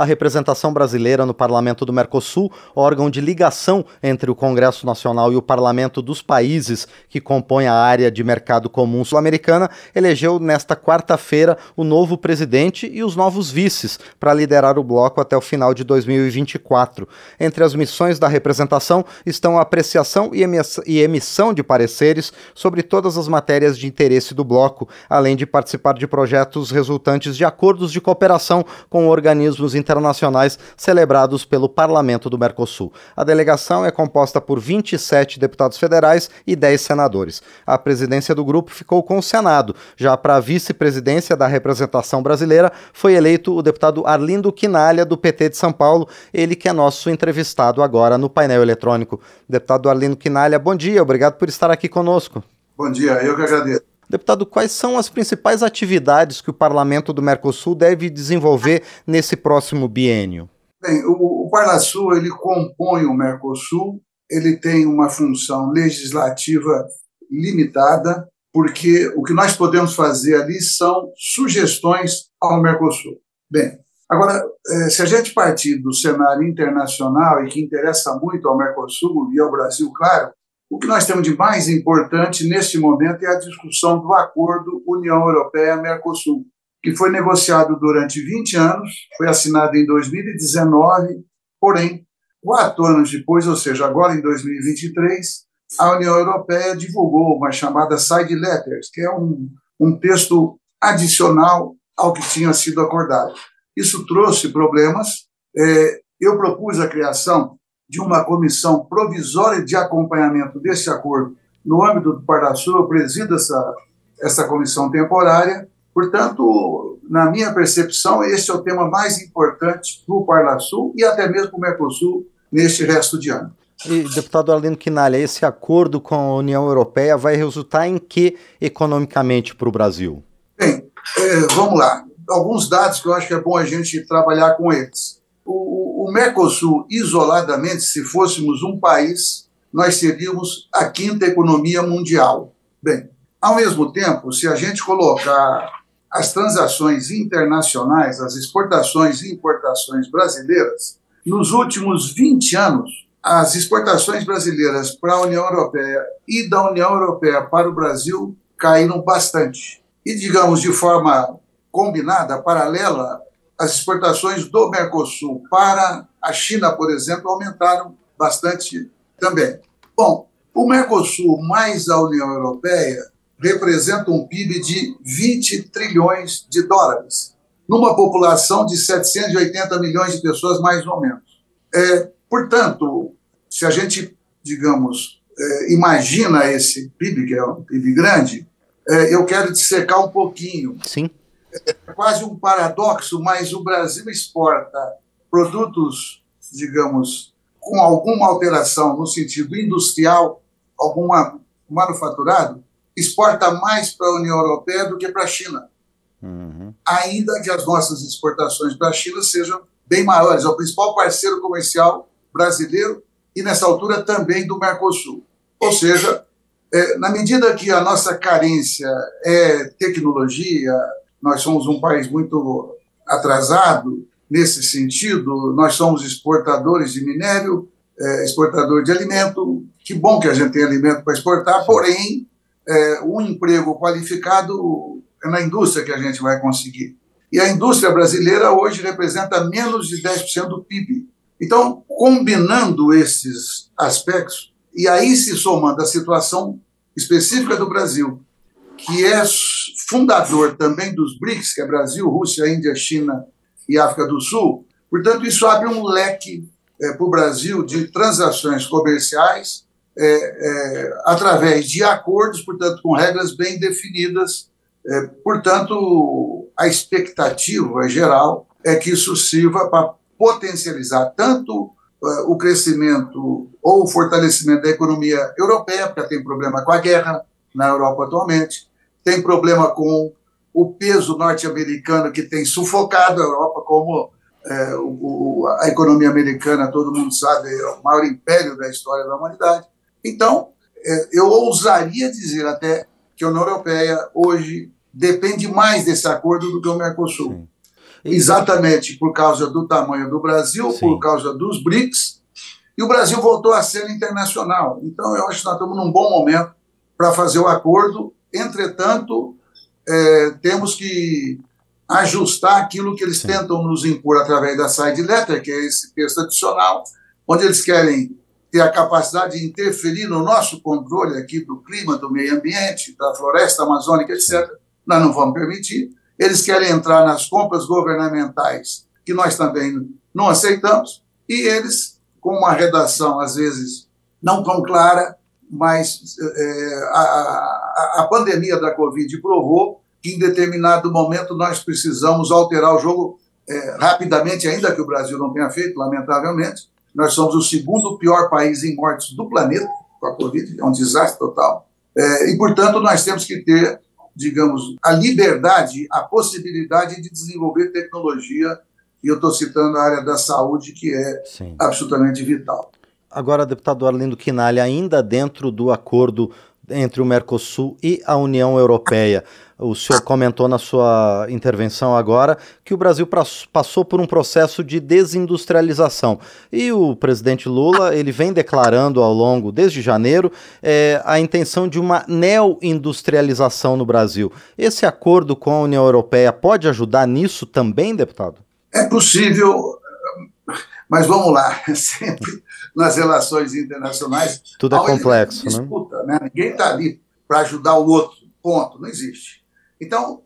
a representação brasileira no Parlamento do Mercosul, órgão de ligação entre o Congresso Nacional e o Parlamento dos países que compõem a área de mercado comum sul-americana, elegeu nesta quarta-feira o novo presidente e os novos vices para liderar o bloco até o final de 2024. Entre as missões da representação estão a apreciação e emissão de pareceres sobre todas as matérias de interesse do bloco, além de participar de projetos resultantes de acordos de cooperação com organismos internacionais celebrados pelo Parlamento do Mercosul. A delegação é composta por 27 deputados federais e 10 senadores. A presidência do grupo ficou com o Senado. Já para a vice-presidência da representação brasileira foi eleito o deputado Arlindo Quinalha, do PT de São Paulo, ele que é nosso entrevistado agora no painel eletrônico. Deputado Arlindo Quinalha, bom dia, obrigado por estar aqui conosco. Bom dia, eu que agradeço. Deputado, quais são as principais atividades que o Parlamento do Mercosul deve desenvolver nesse próximo biênio? Bem, o, o Parlasul ele compõe o Mercosul, ele tem uma função legislativa limitada, porque o que nós podemos fazer ali são sugestões ao Mercosul. Bem, agora, eh, se a gente partir do cenário internacional e que interessa muito ao Mercosul e ao Brasil, claro, o que nós temos de mais importante neste momento é a discussão do acordo União Europeia-Mercosul, que foi negociado durante 20 anos, foi assinado em 2019, porém, quatro anos depois, ou seja, agora em 2023, a União Europeia divulgou uma chamada side letters, que é um, um texto adicional ao que tinha sido acordado. Isso trouxe problemas. É, eu propus a criação de uma comissão provisória de acompanhamento desse acordo no âmbito do Parnasul, eu presido essa, essa comissão temporária. Portanto, na minha percepção, este é o tema mais importante para o Parnasul e até mesmo para o Mercosul neste resto de ano. E, deputado Arlindo Quinalha, esse acordo com a União Europeia vai resultar em que economicamente para o Brasil? Bem, é, vamos lá. Alguns dados que eu acho que é bom a gente trabalhar com eles. O, o Mercosul, isoladamente, se fôssemos um país, nós seríamos a quinta economia mundial. Bem, ao mesmo tempo, se a gente colocar as transações internacionais, as exportações e importações brasileiras, nos últimos 20 anos, as exportações brasileiras para a União Europeia e da União Europeia para o Brasil caíram bastante. E, digamos, de forma combinada, paralela, as exportações do Mercosul para a China, por exemplo, aumentaram bastante também. Bom, o Mercosul mais a União Europeia representa um PIB de 20 trilhões de dólares, numa população de 780 milhões de pessoas, mais ou menos. É, portanto, se a gente, digamos, é, imagina esse PIB, que é um PIB grande, é, eu quero dissecar um pouquinho. Sim é quase um paradoxo, mas o Brasil exporta produtos, digamos, com alguma alteração no sentido industrial, alguma manufaturado, exporta mais para a União Europeia do que para a China. Uhum. Ainda que as nossas exportações para a China sejam bem maiores. É o principal parceiro comercial brasileiro e, nessa altura, também do Mercosul. Ou seja, é, na medida que a nossa carência é tecnologia, nós somos um país muito atrasado nesse sentido, nós somos exportadores de minério, é, exportador de alimento. Que bom que a gente tem alimento para exportar, porém, é, um emprego qualificado é na indústria que a gente vai conseguir. E a indústria brasileira hoje representa menos de 10% do PIB. Então, combinando esses aspectos, e aí se somando a situação específica do Brasil, que é fundador também dos BRICS, que é Brasil, Rússia, Índia, China e África do Sul. Portanto, isso abre um leque é, para o Brasil de transações comerciais é, é, através de acordos, portanto, com regras bem definidas. É, portanto, a expectativa geral é que isso sirva para potencializar tanto é, o crescimento ou o fortalecimento da economia europeia, porque tem problema com a guerra na Europa atualmente, tem problema com o peso norte-americano que tem sufocado a Europa, como é, o, a economia americana, todo mundo sabe, é o maior império da história da humanidade. Então, é, eu ousaria dizer até que a União Europeia hoje depende mais desse acordo do que o Mercosul. Sim. exatamente por causa do tamanho do Brasil, Sim. por causa dos BRICS, e o Brasil voltou a ser internacional. Então, eu acho que nós estamos num bom momento para fazer o acordo. Entretanto, é, temos que ajustar aquilo que eles Sim. tentam nos impor através da side letter, que é esse texto adicional, onde eles querem ter a capacidade de interferir no nosso controle aqui do clima, do meio ambiente, da floresta amazônica, etc. Nós não vamos permitir. Eles querem entrar nas compras governamentais, que nós também não aceitamos, e eles, com uma redação, às vezes, não tão clara, mas é, a, a, pandemia da Covid provou que, em determinado momento, nós precisamos alterar o jogo é, rapidamente, ainda que o Brasil não tenha feito, lamentavelmente, nós somos o segundo pior país em mortes do planeta com a Covid, é um desastre total. É, e, portanto, nós temos que ter, digamos, a liberdade, a possibilidade de desenvolver tecnologia, e eu estou citando a área da saúde, que é Sim. absolutamente vital. Agora, deputado Arlindo Quinalha, ainda dentro do acordo entre o Mercosul e a União Europeia. O senhor comentou na sua intervenção agora que o Brasil passou por um processo de desindustrialização. E o presidente Lula ele vem declarando ao longo, desde janeiro, é, a intenção de uma neo-industrialização no Brasil. Esse acordo com a União Europeia pode ajudar nisso também, deputado? É possível, mas vamos lá, sempre nas relações internacionais. Tudo é complexo, né? disputa, né? né? Ninguém está ali para ajudar o outro, ponto, não existe. Então,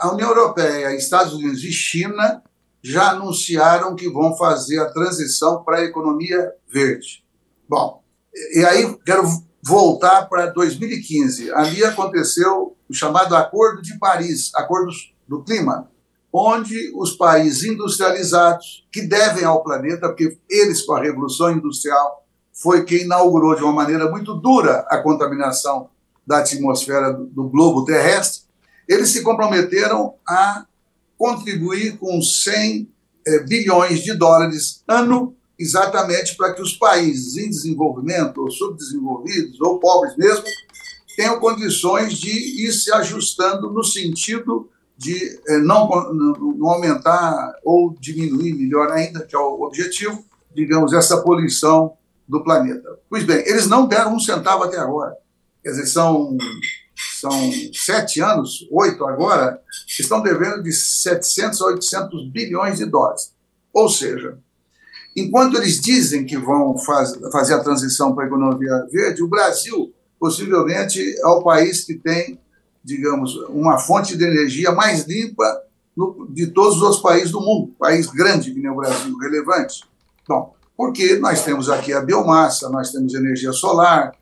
a União Europeia, Estados Unidos e China já anunciaram que vão fazer a transição para a economia verde. Bom, e aí quero voltar para 2015. Ali aconteceu o chamado Acordo de Paris, Acordo do Clima, onde os países industrializados, que devem ao planeta, porque eles, com a Revolução Industrial, foi quem inaugurou de uma maneira muito dura a contaminação da atmosfera do globo terrestre, eles se comprometeram a contribuir com 100 é, bilhões de dólares ano, exatamente para que os países em desenvolvimento, ou subdesenvolvidos, ou pobres mesmo, tenham condições de ir se ajustando no sentido de é, não, não aumentar ou diminuir, melhor ainda, que é o objetivo, digamos, essa poluição do planeta. Pois bem, eles não deram um centavo até agora. Quer dizer, são são sete anos, oito agora, estão devendo de 700 a 800 bilhões de dólares. Ou seja, enquanto eles dizem que vão faz, fazer a transição para a economia verde, o Brasil possivelmente é o país que tem, digamos, uma fonte de energia mais limpa no, de todos os países do mundo. País grande que nem o Brasil, relevante. Bom, porque nós temos aqui a biomassa, nós temos energia solar,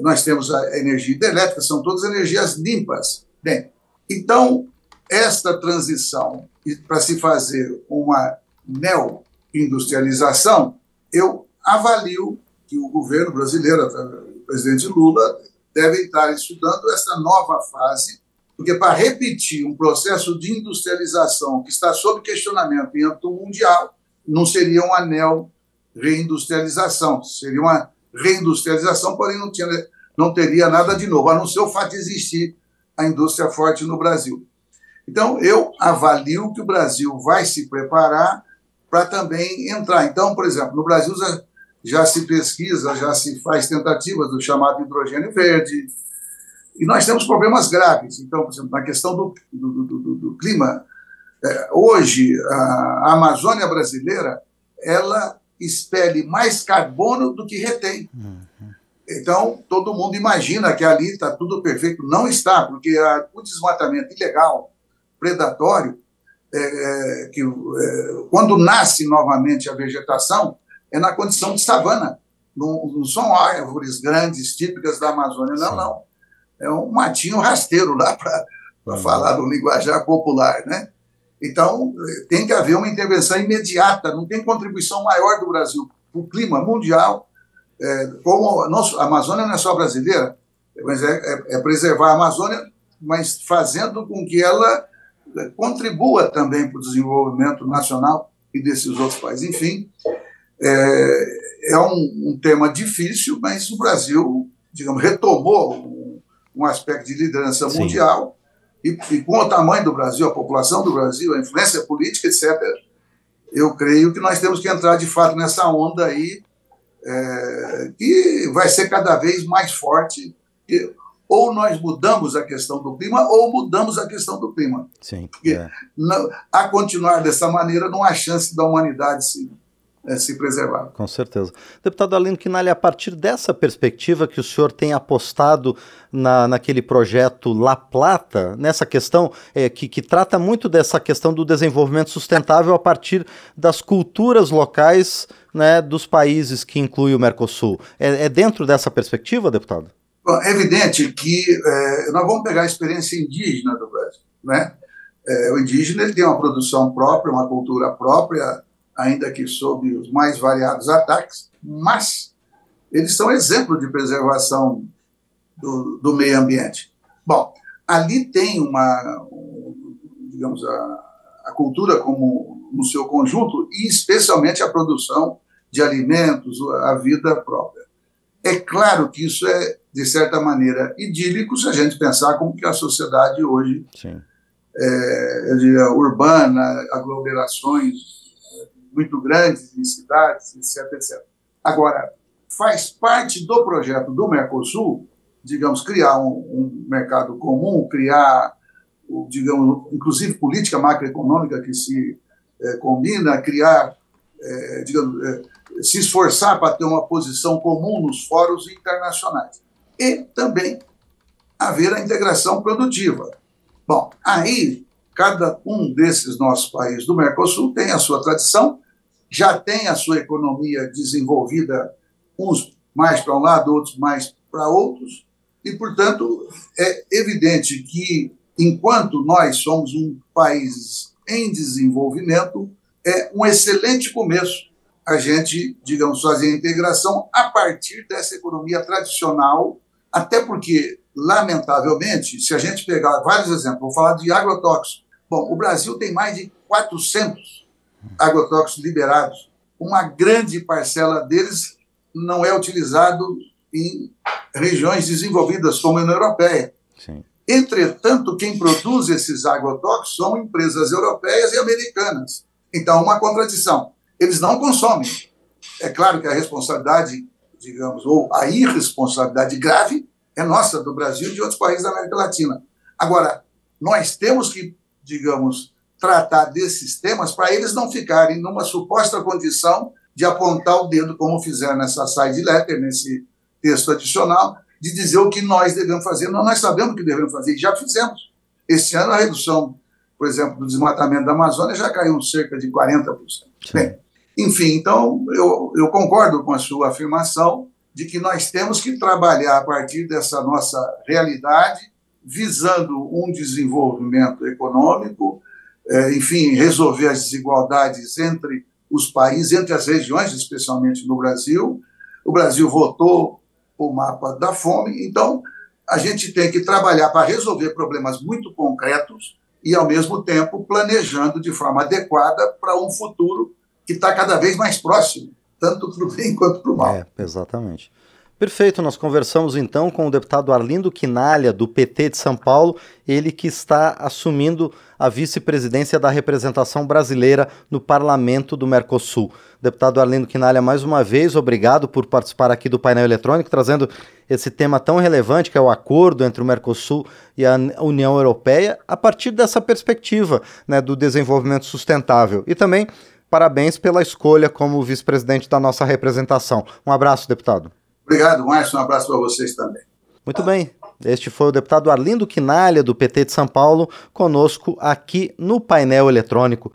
nós temos a energia hidrelétrica, são todas energias limpas. Bem, então, esta transição para se fazer uma neo-industrialização, eu avalio que o governo brasileiro, o presidente Lula, deve estar estudando essa nova fase, porque para repetir um processo de industrialização que está sob questionamento em âmbito mundial, não seria uma neo-reindustrialização, seria uma reindustrialização, porém não, tinha, não teria nada de novo, a não ser o fato de existir a indústria forte no Brasil. Então, eu avalio que o Brasil vai se preparar para também entrar. Então, por exemplo, no Brasil já, se pesquisa, já se faz tentativas do chamado hidrogênio verde, e nós temos problemas graves. Então, por exemplo, na questão do, do, do, do clima, é, hoje a Amazônia brasileira ela expele mais carbono do que retém. Uhum. Então, todo mundo imagina que ali está tudo perfeito. Não está, porque a, o desmatamento ilegal, predatório, é, é, que é, quando nasce novamente a vegetação, é na condição de savana. Não, não são árvores grandes, típicas da Amazônia, não, Sim. não. É um matinho rasteiro lá, para uhum. falar no linguajar popular, né? Então, tem que haver uma intervenção imediata, não tem contribuição maior do Brasil para o clima mundial. É, como a, nossa, a Amazônia não é só brasileira, mas é, é, é, preservar a Amazônia, mas fazendo com que ela é, contribua também para o desenvolvimento nacional e desses outros países. Enfim, é, é um, um, tema difícil, mas o Brasil, digamos, retomou um, um aspecto de liderança Sim. mundial e, e, com o tamanho do Brasil, a população do Brasil, a influência política, etc., eu creio que nós temos que entrar de fato nessa onda aí, é, que vai ser cada vez mais forte. Ou nós mudamos a questão do clima, ou mudamos a questão do clima. Sim. Porque é. não, a continuar dessa maneira, não há chance da humanidade se é, se preservar. Com certeza. Deputado Alino Quinalha, a partir dessa perspectiva que o senhor tem apostado na, naquele projeto La Plata, nessa questão é, que, que trata muito dessa questão do desenvolvimento sustentável a partir das culturas locais né, dos países que inclui o Mercosul. É, é dentro dessa perspectiva, deputado? Bom, é evidente que é, nós vamos pegar a experiência indígena do Brasil. Né? É, o indígena ele tem uma produção própria, uma cultura própria, ainda que sob os mais variados ataques, mas eles são exemplo de preservação do, do meio ambiente. Bom, ali tem uma, digamos, a, a cultura como no seu conjunto e especialmente a produção de alimentos, a vida própria. É claro que isso é, de certa maneira, idílico se a gente pensar como que a sociedade hoje é, eu diria, urbana, aglomerações muito grandes em cidades, etc, etc. Agora, faz parte do projeto do Mercosul, digamos, criar um, um mercado comum, criar, digamos, inclusive política macroeconômica que se é, combina, criar, é, digamos, é, se esforçar para ter uma posição comum nos fóruns internacionais. E também haver a integração produtiva. Bom, aí cada um desses nossos países do Mercosul tem a sua tradição, já tem a sua economia desenvolvida, uns mais para um lado, outros mais para outros, e, portanto, é evidente que, enquanto nós somos um país em desenvolvimento, é um excelente começo a gente, digamos, fazer a integração a partir dessa economia tradicional, até porque, lamentavelmente, se a gente pegar vários exemplos, vou falar de agrotóxicos. Bom, o Brasil tem mais de 400 agrotóxicos liberados. Uma grande parcela deles não é utilizado em regiões desenvolvidas como a União Europeia. Sim. Entretanto, quem produz esses agrotóxicos são empresas europeias e americanas. Então, uma contradição. Eles não consomem. É claro que a responsabilidade, digamos, ou a irresponsabilidade grave é nossa, do Brasil e de outros países da América Latina. Agora, nós temos que, digamos, tratar desses temas para eles não ficarem numa suposta condição de apontar o dedo, como fizeram nessa side letter, nesse texto adicional, de dizer o que nós devemos fazer. Não, nós sabemos o que devemos fazer e já fizemos. Esse ano, a redução, por exemplo, do desmatamento da Amazônia já caiu cerca de 40%. Bem, enfim, então, eu, eu concordo com a sua afirmação de que nós temos que trabalhar a partir dessa nossa realidade, visando um desenvolvimento econômico, enfim, resolver as desigualdades entre os países, entre as regiões, especialmente no Brasil. O Brasil votou o mapa da fome, então a gente tem que trabalhar para resolver problemas muito concretos e, ao mesmo tempo, planejando de forma adequada para um futuro que está cada vez mais próximo, tanto para o bem quanto para o mal. É, exatamente. Perfeito, nós conversamos então com o deputado Arlindo Quinalha, do PT de São Paulo, ele que está assumindo a vice-presidência da representação brasileira no parlamento do Mercosul. Deputado Arlindo Quinalha, mais uma vez, obrigado por participar aqui do painel eletrônico, trazendo esse tema tão relevante que é o acordo entre o Mercosul e a União Europeia, a partir dessa perspectiva né, do desenvolvimento sustentável. E também parabéns pela escolha como vice-presidente da nossa representação. Um abraço, deputado. Obrigado, Márcio. Um abraço para vocês também. Muito bem. Este foi o deputado Arlindo Quinalha, do PT de São Paulo, conosco aqui no painel eletrônico.